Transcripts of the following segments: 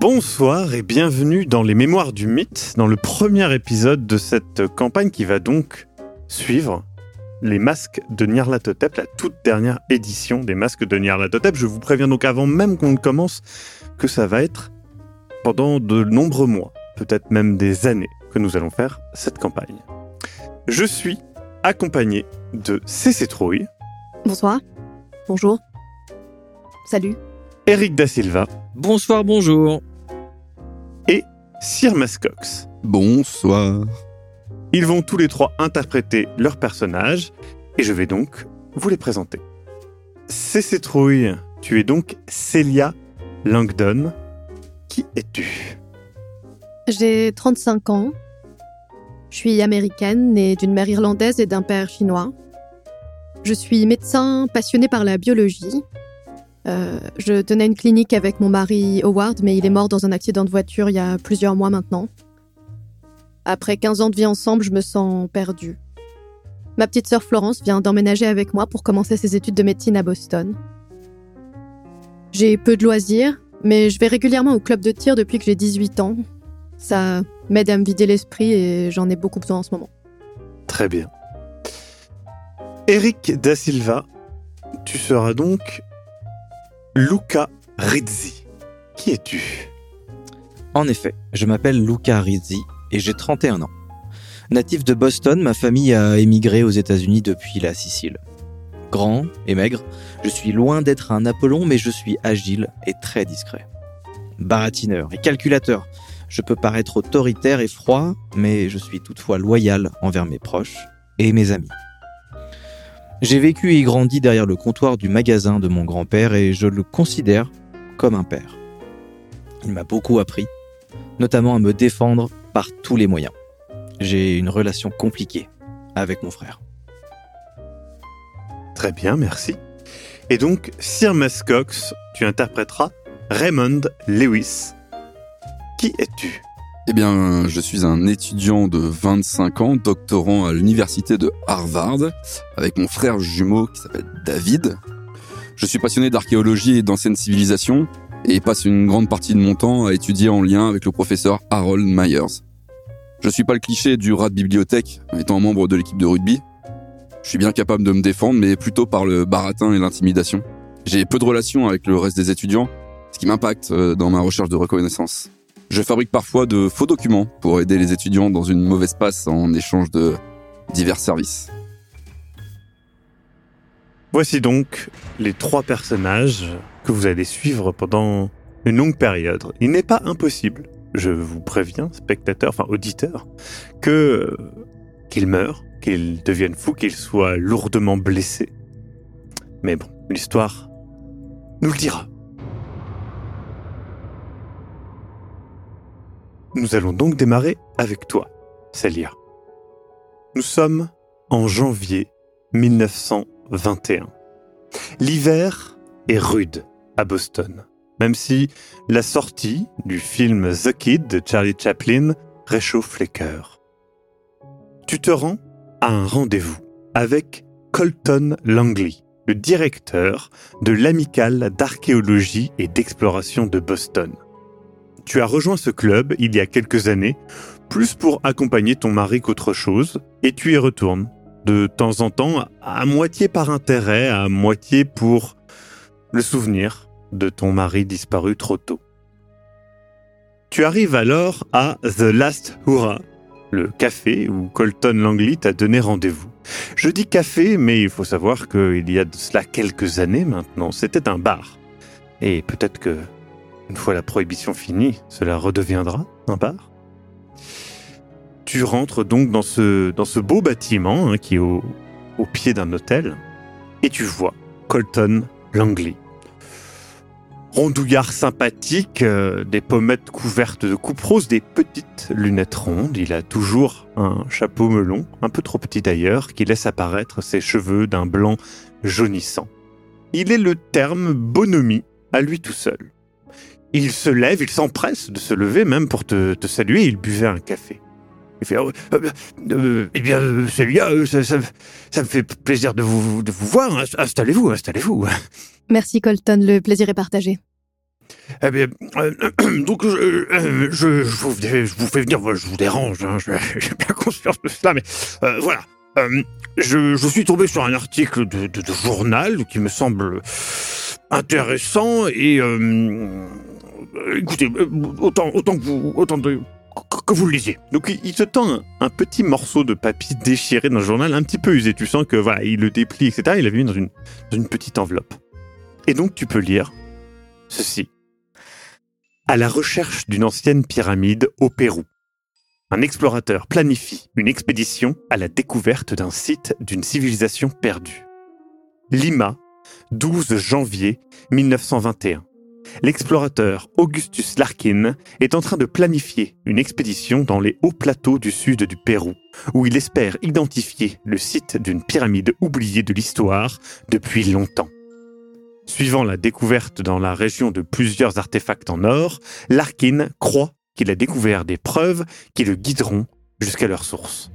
Bonsoir et bienvenue dans les Mémoires du Mythe, dans le premier épisode de cette campagne qui va donc suivre les masques de Nyarlathotep, la toute dernière édition des masques de Nyarlathotep. Je vous préviens donc avant même qu'on ne commence que ça va être pendant de nombreux mois, peut-être même des années, que nous allons faire cette campagne. Je suis accompagné de CC Trouille. Bonsoir. Bonjour. Salut. Eric Da Silva. Bonsoir, bonjour. Sir Mascox. Bonsoir. Ils vont tous les trois interpréter leurs personnages et je vais donc vous les présenter. CC Trouille, tu es donc Celia Langdon. Qui es-tu? J'ai 35 ans. Je suis américaine, née d'une mère irlandaise et d'un père chinois. Je suis médecin passionné par la biologie euh, je tenais une clinique avec mon mari Howard, mais il est mort dans un accident de voiture il y a plusieurs mois maintenant. Après 15 ans de vie ensemble, je me sens perdue. Ma petite sœur Florence vient d'emménager avec moi pour commencer ses études de médecine à Boston. J'ai peu de loisirs, mais je vais régulièrement au club de tir depuis que j'ai 18 ans. Ça m'aide à me vider l'esprit et j'en ai beaucoup besoin en ce moment. Très bien. Eric Da Silva, tu seras donc Luca Rizzi. Qui es-tu? En effet, je m'appelle Luca Rizzi et j'ai 31 ans. Natif de Boston, ma famille a émigré aux États-Unis depuis la Sicile. Grand et maigre, je suis loin d'être un Apollon, mais je suis agile et très discret. Baratineur et calculateur, je peux paraître autoritaire et froid, mais je suis toutefois loyal envers mes proches et mes amis. J'ai vécu et grandi derrière le comptoir du magasin de mon grand-père et je le considère comme un père. Il m'a beaucoup appris, notamment à me défendre par tous les moyens. J'ai une relation compliquée avec mon frère. Très bien, merci. Et donc, Sir Mascox, tu interpréteras Raymond Lewis. Qui es-tu? Eh bien, je suis un étudiant de 25 ans, doctorant à l'université de Harvard, avec mon frère jumeau qui s'appelle David. Je suis passionné d'archéologie et d'anciennes civilisations, et passe une grande partie de mon temps à étudier en lien avec le professeur Harold Myers. Je suis pas le cliché du rat de bibliothèque, étant membre de l'équipe de rugby. Je suis bien capable de me défendre, mais plutôt par le baratin et l'intimidation. J'ai peu de relations avec le reste des étudiants, ce qui m'impacte euh, dans ma recherche de reconnaissance. Je fabrique parfois de faux documents pour aider les étudiants dans une mauvaise passe en échange de divers services. Voici donc les trois personnages que vous allez suivre pendant une longue période. Il n'est pas impossible, je vous préviens, spectateurs, enfin auditeurs, que qu'ils meurent, qu'ils deviennent fous, qu'ils soient lourdement blessés. Mais bon, l'histoire nous le dira. Nous allons donc démarrer avec toi, Célia. Nous sommes en janvier 1921. L'hiver est rude à Boston, même si la sortie du film The Kid de Charlie Chaplin réchauffe les cœurs. Tu te rends à un rendez-vous avec Colton Langley, le directeur de l'amicale d'archéologie et d'exploration de Boston. Tu as rejoint ce club il y a quelques années, plus pour accompagner ton mari qu'autre chose, et tu y retournes de temps en temps, à moitié par intérêt, à moitié pour le souvenir de ton mari disparu trop tôt. Tu arrives alors à The Last Hurrah, le café où Colton Langley t'a donné rendez-vous. Je dis café, mais il faut savoir qu'il y a de cela quelques années maintenant, c'était un bar. Et peut-être que, une fois la prohibition finie, cela redeviendra un bar. Tu rentres donc dans ce, beau bâtiment hein, qui est au, au pied d'un hôtel et tu vois Colton Langley. rondouillard sympathique, euh, des pommettes couvertes de coupe rose, des petites lunettes rondes. Il a toujours un chapeau melon, un peu trop petit d'ailleurs, qui laisse apparaître ses cheveux d'un blanc jaunissant. Il est le terme bonhomie à lui tout seul. Il se lève, il s'empresse de se lever même pour te, te saluer, il buvait un café. Il fait oh, euh, euh, Eh bien, euh, celui-là, euh, ça, ça- ça me fait plaisir de vous, de vous voir. Inst- Installez-vous, installez-vous. Merci Colton, le plaisir est partagé. Eh bien, euh, donc, je, euh, je, je vous, je vous fais venir, je vous dérange, hein, je- j'ai bien conscience de cela, mais euh, voilà. Euh, je, je suis tombé sur un article de, de- de journal qui me semble intéressant et euh, écoutez, euh, autant, autant que vous, autant de, que- vous le lisiez. Donc il, te tend un, un petit morceau de papier déchiré d'un journal un petit peu usé. Tu sens que voilà, il le déplie, etc. Il l'avait mis dans une, dans une petite enveloppe. Et donc tu peux lire ceci. À la recherche d'une ancienne pyramide au Pérou. Un explorateur planifie une expédition à la découverte d'un site d'une civilisation perdue. Lima, 12 janvier 1921. L'explorateur Augustus Larkin est en train de planifier une expédition dans les hauts plateaux du sud du Pérou, où il espère identifier le site d'une pyramide oubliée de l'histoire depuis longtemps. Suivant la découverte dans la région de plusieurs artefacts en or, Larkin croit qu'il a découvert des preuves qui le guideront jusqu'à leur source.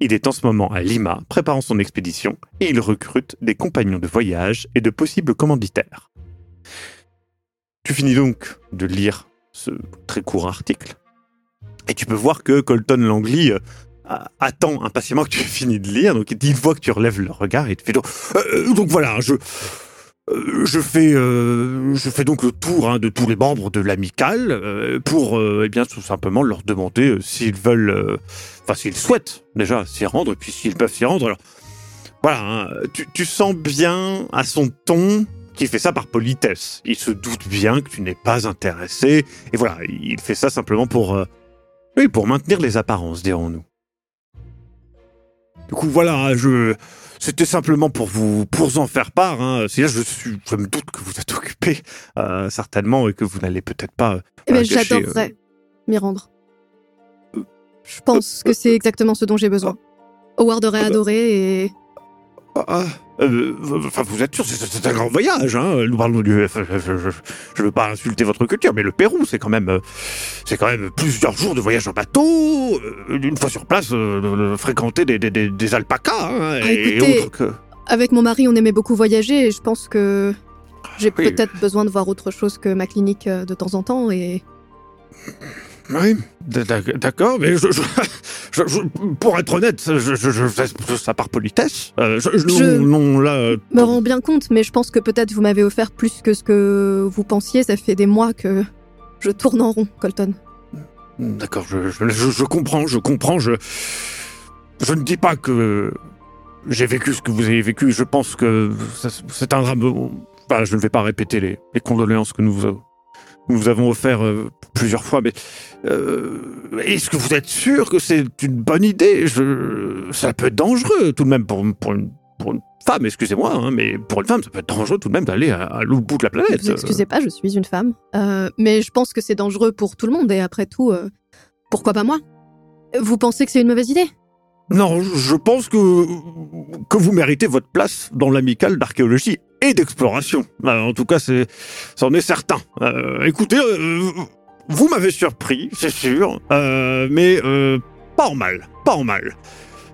Il est en ce moment à Lima, préparant son expédition, et il recrute des compagnons de voyage et de possibles commanditaires. Tu finis donc de lire ce très court article, et tu peux voir que Colton Langley euh, attend impatiemment que tu aies fini de lire, donc il voit que tu relèves le regard et il te fait donc, voilà, je, euh, je fais, euh, je fais donc le tour hein, de tous les membres de l'amicale pour, eh bien, tout simplement leur demander s'ils veulent, enfin s'ils souhaitent déjà s'y rendre, et puis s'ils peuvent s'y rendre. Alors, voilà, hein, tu sens bien à son ton qu'il fait ça par politesse. Il se doute bien que tu n'es pas intéressé, et voilà, il fait ça simplement pour, euh, oui, pour maintenir les apparences, dirons-nous. Du coup, voilà, je, c'était simplement pour vous, pour en faire part. Hein. C'est là, je suis, je me doute que vous êtes occupé, euh, certainement, et que vous n'allez peut-être pas. Eh bien, euh, j'adorerais m'y rendre. Je pense que c'est exactement ce dont j'ai besoin. Howard aurait Ah bah. adoré et Ah, euh, vous êtes sûr, c'est- un grand voyage. Hein. Nous parlons du. Je, je veux pas insulter votre culture, mais le Pérou, c'est quand même, euh, c'est quand même plusieurs jours de voyage en bateau, euh, une fois sur place, euh, fréquenter des, des, des, des alpacas hein, Ah, et, écoutez, autres que. avec mon mari, on aimait beaucoup voyager et je pense que j'ai Oui. peut-être besoin de voir autre chose que ma clinique de temps en temps et Oui, d'ac- d'accord, mais je, je- je- je- pour être honnête, je, ça par politesse. Euh, je, non, non, là, euh, me rends bien compte, mais je pense que peut-être vous m'avez offert plus que ce que vous pensiez. Ça fait des mois que je tourne en rond, Colton. D'accord, je, comprends, je comprends, je, je ne dis pas que j'ai vécu ce que vous avez vécu, je pense que c'est un drame. Enfin, je ne vais pas répéter les, les condoléances que nous vous, nous vous avons offert euh, plusieurs fois, mais euh, est-ce que vous êtes sûr que c'est une bonne idée? Je, Ça peut être dangereux tout de même pour, pour, une, pour une femme, excusez-moi, hein, mais pour une femme, ça peut être dangereux tout de même d'aller à, à l'autre bout de la planète. Vous excusez pas, je suis une femme. Euh, mais je pense que c'est dangereux pour tout le monde et après tout, euh, pourquoi pas moi? Vous pensez que c'est une mauvaise idée? Non, je pense que, que vous méritez votre place dans l'amicale d'archéologie et d'exploration. Euh, En tout cas, c'est, c'en est certain. Euh, écoutez, euh, vous m'avez surpris, c'est sûr, euh, mais pas en mal, pas en mal.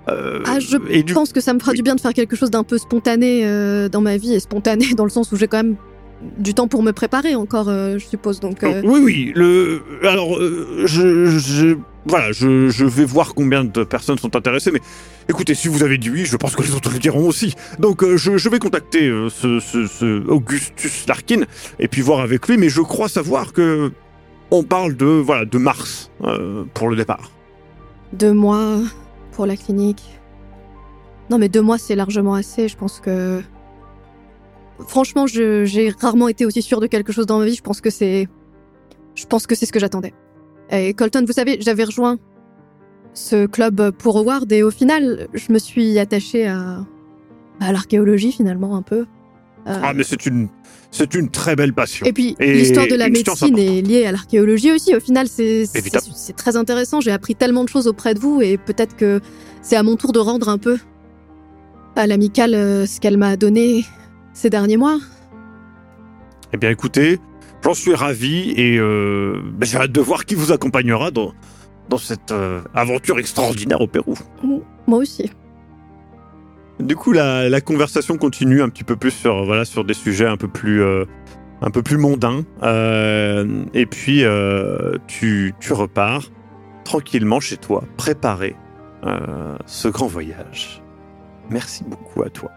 Ah, je et du- Je pense que ça me fera Oui. du bien de faire quelque chose d'un peu spontané dans ma vie et spontané dans le sens où j'ai quand même du temps pour me préparer encore, je suppose. Donc, Oui, oui. Le, alors, je, je- voilà, je, vais voir combien de personnes sont intéressées, mais écoutez, si vous avez dit oui, je pense que les autres le diront aussi. Donc, euh, je, vais contacter euh, ce, ce- Augustus Larkin et puis voir avec lui, mais je crois savoir que on parle de voilà de mars euh, pour le départ. deux mois pour la clinique. Non, mais deux mois, c'est largement assez. Je pense que. Franchement, j'ai rarement été aussi sûre de quelque chose dans ma vie. Je pense que c'est. Je pense que c'est ce que j'attendais. Et Colton, vous savez, j'avais rejoint ce club pour Howard et au final, je me suis attachée à, à l'archéologie finalement un peu. Euh, Ah, mais c'est une, c'est une très belle passion. Et puis, l'histoire de la médecine est liée à l'archéologie aussi. Au final, c'est c'est- Évidemment. c'est très intéressant. J'ai appris tellement de choses auprès de vous et peut-être que c'est à mon tour de rendre un peu à l'amicale euh, ce qu'elle m'a donné ces derniers mois. Eh bien, écoutez, j'en suis ravi et euh, ben, j'ai hâte de voir qui vous accompagnera dans, dans cette euh, aventure extraordinaire au Pérou. Moi aussi. Du coup, la, la conversation continue un petit peu plus sur, voilà, sur des sujets un peu plus, euh, un peu plus mondains. Euh, et puis, euh, tu, tu repars tranquillement chez toi, préparer euh, ce grand voyage. Merci beaucoup à toi.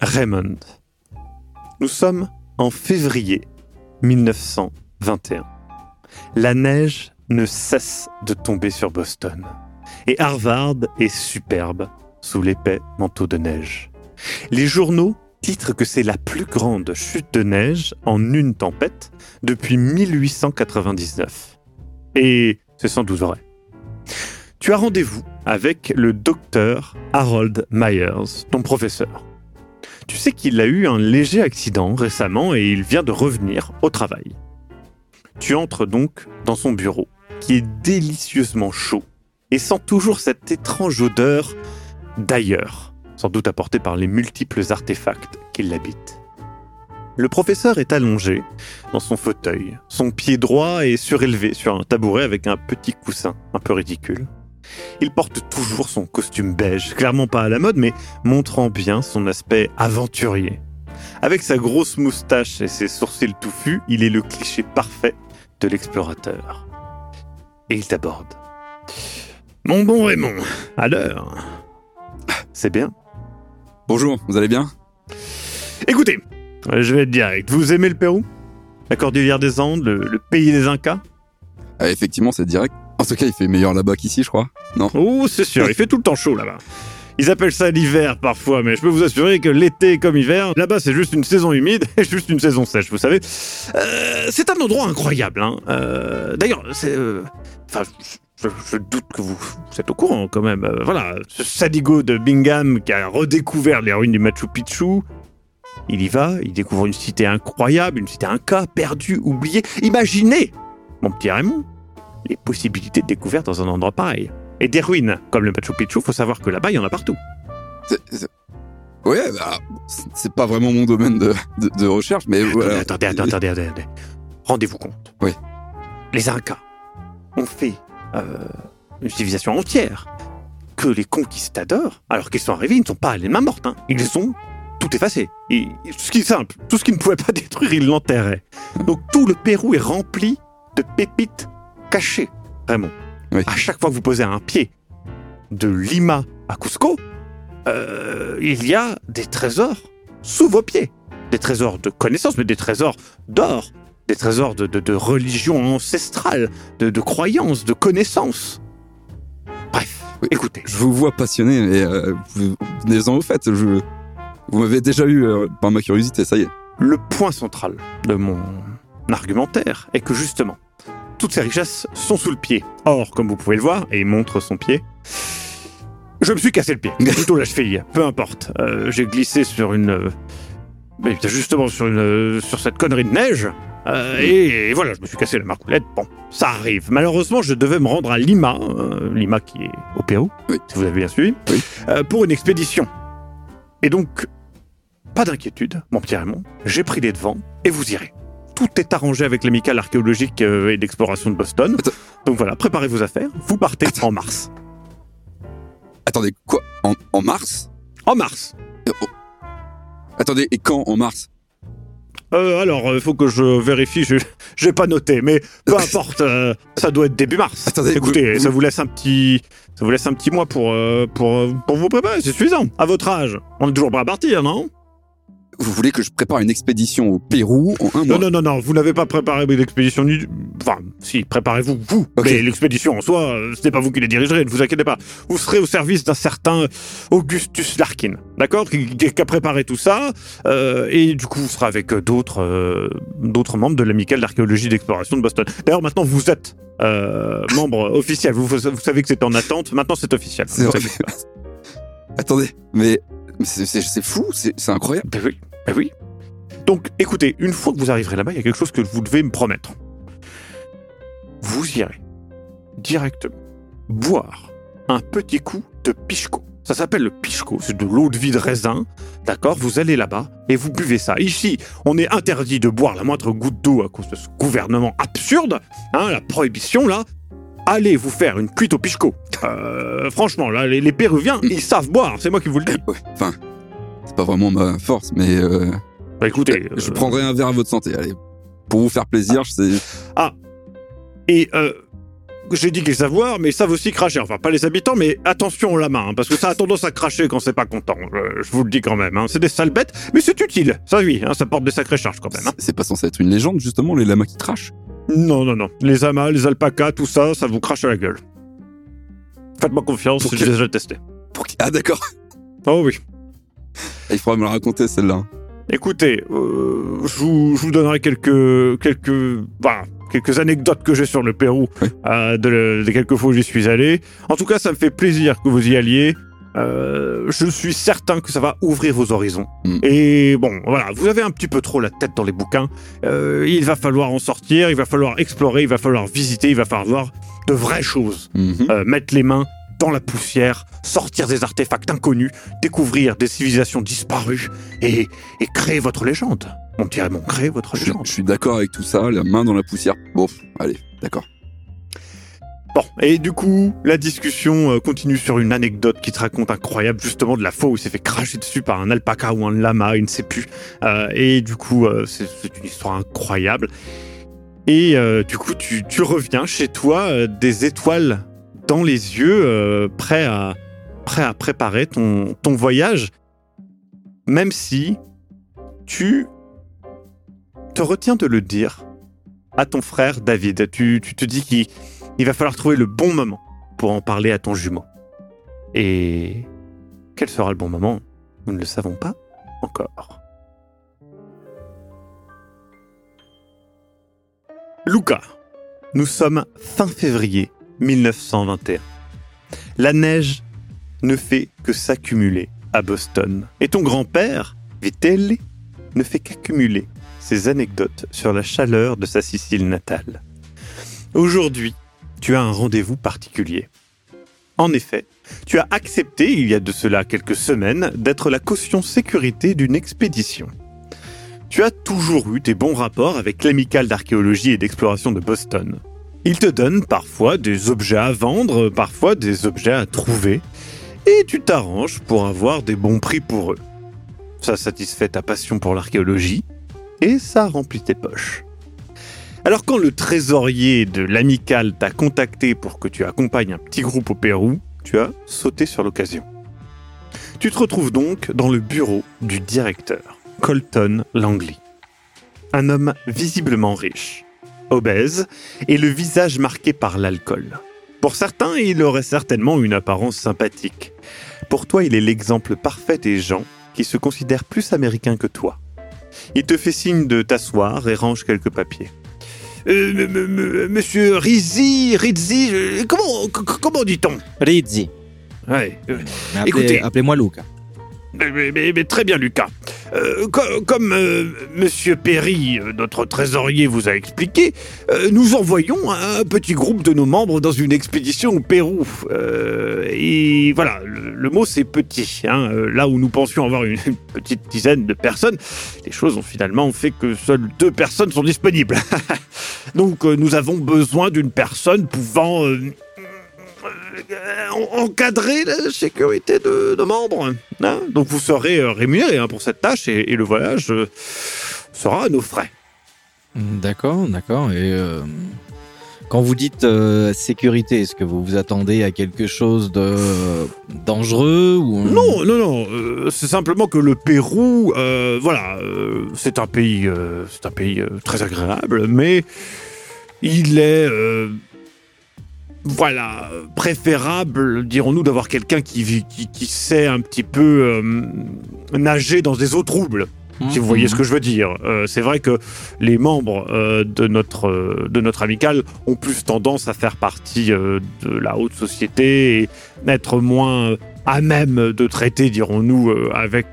Raymond. Nous sommes en février 1921. La neige ne cesse de tomber sur Boston. Et Harvard est superbe sous l'épais manteau de neige. Les journaux titrent que c'est la plus grande chute de neige en une tempête depuis 1899. Et c'est sans doute vrai. Tu as rendez-vous avec le docteur Harold Myers, ton professeur. Tu sais qu'il a eu un léger accident récemment et il vient de revenir au travail. Tu entres donc dans son bureau, qui est délicieusement chaud et sent toujours cette étrange odeur d'ailleurs, sans doute apportée par les multiples artefacts qui l'habitent. Le professeur est allongé dans son fauteuil, son pied droit est surélevé sur un tabouret avec un petit coussin un peu ridicule. Il porte toujours son costume beige, clairement pas à la mode, mais montrant bien son aspect aventurier. Avec sa grosse moustache et ses sourcils touffus, il est le cliché parfait de l'explorateur. Et il t'aborde. Mon bon Raymond, à l'heure. C'est bien. Bonjour, vous allez bien? Écoutez, je vais être direct. Vous aimez le Pérou? La cordillère des Andes, le, le pays des Incas? Ah, Effectivement, c'est direct. En tout cas, il fait meilleur là-bas qu'ici, je crois. Non Oh, c'est sûr, il fait tout le temps chaud là-bas. Ils appellent ça l'hiver parfois, mais je peux vous assurer que l'été comme hiver, là-bas c'est juste une saison humide et juste une saison sèche, vous savez. Euh, c'est un endroit incroyable. Hein. Euh, D'ailleurs, c'est... euh, Enfin, je, doute que vous, vous êtes au courant quand même. Voilà, ce sadigo de Bingham qui a redécouvert les ruines du Machu Picchu. Il y va, il découvre une cité incroyable, une cité inca, perdue, oubliée. Imaginez, mon petit Raymond, les possibilités de découverte dans un endroit pareil. Et des ruines, comme le Machu Picchu, faut savoir que là-bas, il y en a partout. Ouais, bah, c'est- pas vraiment mon domaine de, de- de recherche, mais voilà. Attendez, attendez, attendez, attendez. Rendez-vous compte. Oui. Les Incas ont fait euh, une civilisation entière que les conquistadors, alors qu'ils sont arrivés, ils ne sont pas allés main morte. Hein. Ils les ont tout effacé. Et, ce qui est simple, tout ce qu'ils ne pouvaient pas détruire, ils l'enterraient. Donc tout le Pérou est rempli de pépites cachées, vraiment. Oui. À chaque fois que vous posez un pied de Lima à Cusco, euh, il y a des trésors sous vos pieds. Des trésors de connaissances, mais des trésors d'or, des trésors de, de- de religion ancestrale, de, de croyances, de connaissances. Bref, Oui. écoutez. Je vous vois passionné, mais euh, vous venez-en au fait. Je, vous m'avez déjà eu euh, par ma curiosité, ça y est. Le point central de mon argumentaire est que justement, toutes ces richesses sont sous le pied. Or, comme vous pouvez le voir, et il montre son pied, je me suis cassé le pied, plutôt la cheville, peu importe. Euh, J'ai glissé sur une, euh, mais justement sur une, euh, sur cette connerie de neige. euh, et, et voilà, je me suis cassé la marcoulette. Bon, ça arrive. Malheureusement, je devais me rendre à Lima, euh, Lima qui est au Pérou, Oui. si vous avez bien suivi, Oui. euh, pour une expédition. Et donc, pas d'inquiétude, mon petit Raymond, j'ai pris les devants et vous irez. Tout est arrangé avec l'amicale archéologique euh, et d'exploration de Boston. Attends. Donc voilà, préparez vos affaires, vous partez en mars. Attendez, quoi? En, en mars? En mars Euh, oh. Attendez, et quand en mars? Euh, Alors, il faut que je vérifie, je j'ai pas noté, mais peu importe, euh, ça doit être début mars. Attendez, Écoutez, vous- ça vous laisse un petit... Ça vous laisse un petit mois pour, euh, pour, euh, pour vous préparer, c'est suffisant. À votre âge, on est toujours prêt à partir, non? Vous voulez que je prépare une expédition au Pérou en un mois Non, non, non, non, vous n'avez pas préparé l'expédition ni... Enfin, si, préparez-vous, vous. Mais l'expédition en soi, euh, ce n'est pas vous qui les dirigerez, ne vous inquiétez pas. Vous serez au service d'un certain Augustus Larkin, d'accord qui, a préparé tout ça, euh, et du coup, vous serez avec euh, d'autres euh, d'autres membres de l'amicale d'archéologie d'exploration de Boston. D'ailleurs, maintenant, vous êtes euh, membre officiel. Vous, vous savez que c'est en attente, maintenant c'est officiel. C'est vrai. Attendez, mais, c'est- fou, c'est incroyable. Oui, ben oui. Donc, écoutez, une fois que vous arriverez là-bas, il y a quelque chose que vous devez me promettre. Vous irez directement boire un petit coup de pichco. Ça s'appelle le pichco, c'est de l'eau de vie de raisin. D'accord? Vous allez là-bas et vous buvez ça. Ici, on est interdit de boire la moindre goutte d'eau à cause de ce gouvernement absurde. Hein, la prohibition, là. Allez vous faire une cuite au pichco. Euh, franchement, là, les, Péruviens, ils savent boire, c'est moi qui vous le dis. Enfin, pas vraiment ma force, mais euh, Bah écoutez, je euh, prendrai un verre à votre santé. Allez, pour vous faire plaisir, je sais. Et euh, j'ai dit qu'ils savent boire, mais ils savent aussi cracher. Enfin, pas les habitants, mais attention la main, hein, parce que ça a tendance à cracher quand c'est pas content. Je, je vous le dis quand même. hein. C'est des sales bêtes, mais c'est utile. Ça oui, hein, ça porte des sacrées charges quand même. hein. C'est pas censé être une légende, justement, les lamas qui crachent. Non, non, non. Les amas, les alpacas, tout ça, ça vous crache à la gueule. Faites-moi confiance, j'ai déjà testé. Pour qui- Ah, d'accord. Oh oui. Il faudra me la raconter, celle-là. Écoutez, euh, je, vous, je vous donnerai quelques, quelques, voilà, quelques anecdotes que j'ai sur le Pérou, Oui. euh, de, le- quelques fois où j'y suis allé. En tout cas, ça me fait plaisir que vous y alliez. Euh, je suis certain que ça va ouvrir vos horizons. Mm. Et bon, voilà, vous avez un petit peu trop la tête dans les bouquins. Il va falloir en sortir, il va falloir explorer, il va falloir visiter, il va falloir voir de vraies choses. Euh, mettre les mains dans la poussière, sortir des artefacts inconnus, découvrir des civilisations disparues et, et créer votre légende. On dirait mon créer votre légende. je suis d'accord avec tout ça, la main dans la poussière. Bon, allez, d'accord. Bon, et du coup, la discussion euh, continue sur une anecdote qui te raconte incroyable, justement de la fois où il s'est fait cracher dessus par un alpaca ou un lama, il ne sait plus. Euh, et du coup, euh, c'est une histoire incroyable. Et euh, du coup, tu, tu reviens chez toi, des étoiles les yeux, euh, prêt, à, prêt à préparer ton, voyage, même si tu te retiens de le dire à ton frère David. Tu, te dis qu'il il va falloir trouver le bon moment pour en parler à ton jumeau. Et quel sera le bon moment? Nous ne le savons pas encore. Luca, nous sommes fin février 1921. La neige ne fait que s'accumuler à Boston. Et ton grand-père, Vitelli, ne fait qu'accumuler ses anecdotes sur la chaleur de sa Sicile natale. Aujourd'hui, tu as un rendez-vous particulier. En effet, tu as accepté, il y a de cela quelques semaines, d'être la caution sécurité d'une expédition. Tu as toujours eu des bons rapports avec l'amicale d'archéologie et d'exploration de Boston. Ils te donnent parfois des objets à vendre, parfois des objets à trouver, et tu t'arranges pour avoir des bons prix pour eux. Ça satisfait ta passion pour l'archéologie, et ça remplit tes poches. Alors quand le trésorier de l'amicale t'a contacté pour que tu accompagnes un petit groupe au Pérou, tu as sauté sur l'occasion. Tu te retrouves donc dans le bureau du directeur, Colton Langley. Un homme visiblement riche, obèse et le visage marqué par l'alcool. Pour certains, il aurait certainement une apparence sympathique. Pour toi, il est l'exemple parfait des gens qui se considèrent plus américains que toi. Il te fait signe de t'asseoir et range quelques papiers. Euh, monsieur Rizzi, Rizzi, euh, comment, comment dit-on? Rizzi. Ouais, euh, Écoutez. Appelez-moi Luca. Mais, très bien, Lucas. Euh, co- comme euh, Monsieur Perry, euh, notre trésorier, vous a expliqué, euh, nous envoyons un petit groupe de nos membres dans une expédition au Pérou. Et voilà, le, mot c'est petit. hein. Là où nous pensions avoir une, petite dizaine de personnes, les choses ont finalement fait que seules deux personnes sont disponibles. Donc nous avons besoin d'une personne pouvant encadrer la sécurité de membres. hein. Donc vous serez euh, rémunéré hein, pour cette tâche et, et le voyage euh, sera à nos frais. D'accord, d'accord. Et euh, quand vous dites euh, sécurité, est-ce que vous vous attendez à quelque chose de euh, dangereux ou Non, non, non. euh, c'est simplement que le Pérou, euh, voilà, euh, c'est un pays, euh, c'est un pays euh, très agréable, mais il est, euh, voilà, préférable, dirons-nous, d'avoir quelqu'un qui, vit- qui, qui sait un petit peu euh, nager dans des eaux troubles. si vous voyez ce que je veux dire. Euh, c'est vrai que les membres euh, de, notre, de notre amicale ont plus tendance à faire partie de la haute société et être moins à même de traiter, dirons-nous, avec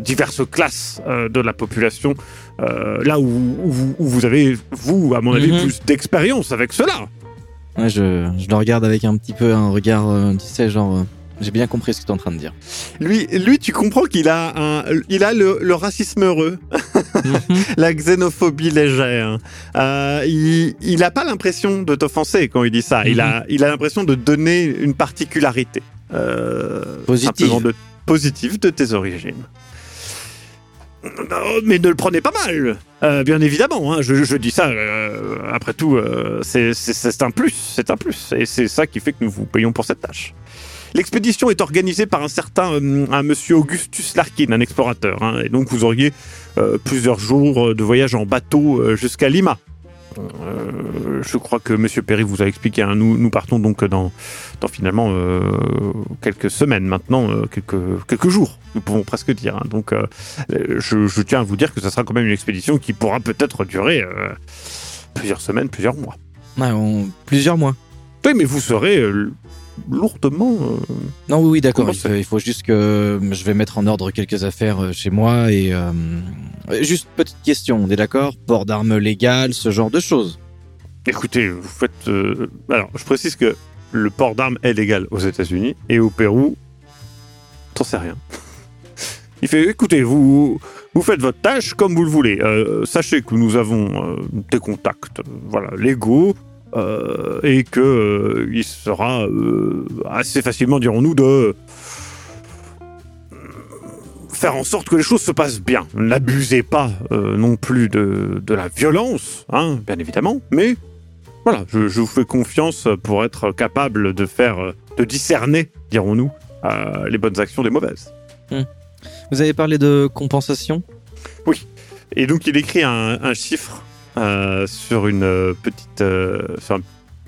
diverses classes de la population, là où, où vous- où vous avez, vous, à mon avis, Mhm. plus d'expérience avec cela. Ouais, je, je le regarde avec un petit peu un regard, euh, tu sais, genre, euh, j'ai bien compris ce que tu es en train de dire. Lui, lui, tu comprends qu'il a, un, il a le, le racisme heureux, Mhm. la xénophobie légère. Euh, il, il a pas l'impression de t'offenser quand il dit ça. Il a, il a l'impression de donner une particularité. Positive. simplement De, positive de tes origines. Non, Mais ne le prenez pas mal, Euh, bien évidemment. hein, je, dis ça. euh, après tout, euh, c'est- un plus, c'est un plus, et c'est ça qui fait que nous vous payons pour cette tâche. L'expédition est organisée par un certain euh, un monsieur Augustus Larkin, un explorateur, hein, et donc vous auriez euh, plusieurs jours de voyage en bateau euh, jusqu'à Lima. Euh, je crois que Monsieur Perry vous a expliqué. hein, nous, nous partons donc dans, dans finalement euh, quelques semaines maintenant, euh, quelques, quelques jours, nous pouvons presque dire. hein. donc, je, je tiens à vous dire que ça sera quand même une expédition qui pourra peut-être durer plusieurs semaines, plusieurs mois. Ouais, on- plusieurs mois. Oui, mais vous serez lourdement. euh, Non, oui, oui, d'accord. Il, faut- il faut juste que je vais mettre en ordre quelques affaires euh, chez moi et euh, juste petite question, on est d'accord? Port d'armes légales, ce genre de choses. Écoutez, vous faites. euh, Alors, je précise que le port d'armes est légal aux États-Unis et au Pérou, t'en sais rien. Il fait écoutez, vous, vous faites votre tâche comme vous le voulez. Euh, sachez que nous avons euh, des contacts euh, voilà, légaux euh, et que euh, il sera euh, assez facilement, dirons-nous, de faire en sorte que les choses se passent bien. N'abusez pas non plus de, de la violence, hein, bien évidemment, mais voilà, je, je vous fais confiance pour être capable de faire, de discerner, dirons-nous, les bonnes actions des mauvaises. Vous avez parlé de compensation? Et donc il écrit un, un chiffre euh, sur une euh, petite euh,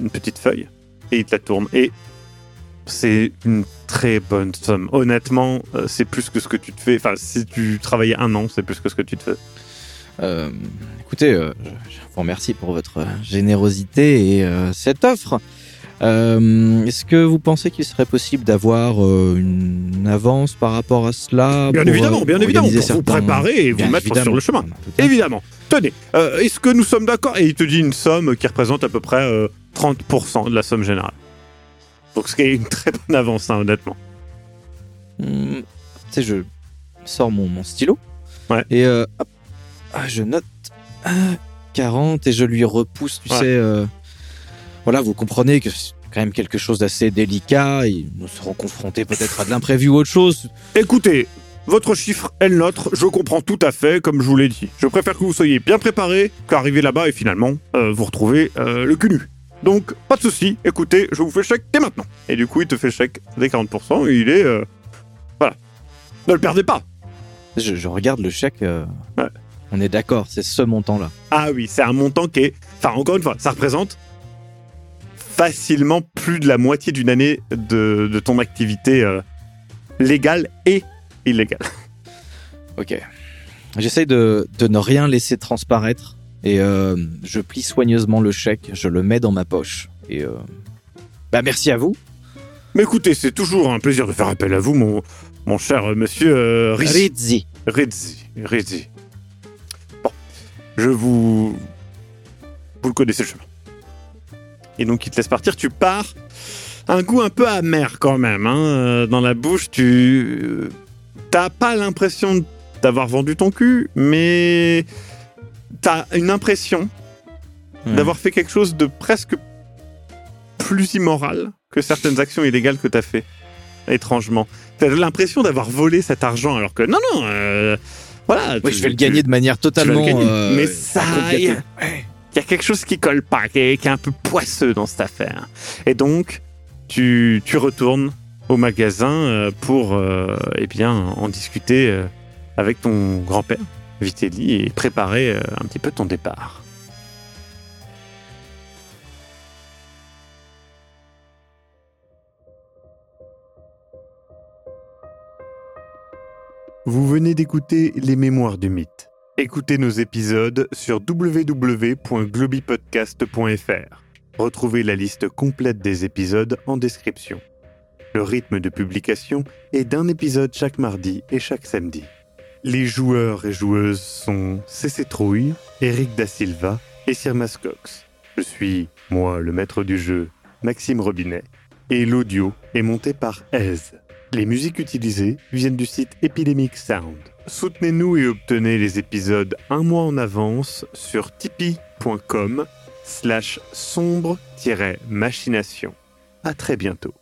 une petite feuille et il te la tourne et c'est une très bonne somme. Honnêtement, c'est plus que ce que tu te fais. Enfin, si tu travaillais un an, c'est plus que ce que tu te fais. Écoutez, je vous remercie pour votre générosité et cette offre. Euh, Est-ce que vous pensez qu'il serait possible d'avoir euh, une avance par rapport à cela Bien pour, évidemment, euh, bien évidemment, pour vous préparer et vous Bien mettre sur le chemin. Évidemment. Tenez, euh, est-ce que nous sommes d'accord Et il te dit une somme qui représente à peu près euh, 30% de la somme générale. Donc ce qui est une très bonne avance, hein, honnêtement. Hmm, tu sais, je sors mon, mon stylo. Ouais. Et euh, hop, ah, je note ah, 40 et je lui repousse, tu Ouais. sais. Voilà, vous comprenez que c'est quand même quelque chose d'assez délicat et nous serons confrontés peut-être à de l'imprévu ou autre chose. Écoutez, votre chiffre est le nôtre, je comprends tout à fait, comme je vous l'ai dit. Je préfère que vous soyez bien préparé qu'arriver là-bas et finalement euh, vous retrouvez euh, le cul nu. Donc, pas de souci, écoutez, je vous fais le chèque dès maintenant. Et du coup, il te fait le chèque des 40% et il est... euh, voilà. Ne le perdez pas Je, je regarde le chèque. euh, Ouais. On est d'accord, c'est ce montant-là. Ah oui, c'est un montant qui est... Enfin, encore une fois, ça représente facilement plus de la moitié d'une année de, de ton activité euh, légale et illégale. Ok. J'essaye de, de ne rien laisser transparaître et euh, je plie soigneusement le chèque, je le mets dans ma poche. Et euh, bah merci à vous. Mais écoutez, c'est toujours un plaisir de faire appel à vous, mon, mon cher monsieur Rizzi. Rizzi. Rizzi. Rizzi. Bon, je vous... Vous le connaissez le chemin. Et donc il te laisse partir, tu pars. Un goût un peu amer quand même, hein, euh, dans la bouche, tu... euh, T'as pas l'impression d'avoir vendu ton cul, mais... T'as une impression Ouais. d'avoir fait quelque chose de presque plus immoral que certaines actions illégales que t'as fait, étrangement. T'as l'impression d'avoir volé cet argent, alors que non, non, euh, voilà. Oui, tu- je vais le gagner de manière totalement. euh, Mais ça, y, a-. y a quelque chose qui colle pas, qui est, qui est un peu poisseux dans cette affaire. Et donc, tu, tu retournes au magasin euh, pour, euh, eh bien, en discuter euh, avec ton grand-père, Vitelli, et préparer euh, un petit peu ton départ. Vous venez d'écouter Les Mémoires du Mythe. Écoutez nos épisodes sur www.globipodcast.fr. Retrouvez la liste complète des épisodes en description. Le rythme de publication est d'un épisode chaque mardi et chaque samedi. Les joueurs et joueuses sont CC Trouille, Eric Da Silva et Sirmas Cox. Je suis, moi, le maître du jeu, Maxime Robinet, et l'audio est monté par Aise. Les musiques utilisées viennent du site Epidemic Sound. Soutenez-nous et obtenez les épisodes un mois en avance sur tipeee.com slash sombre-machination. À très bientôt.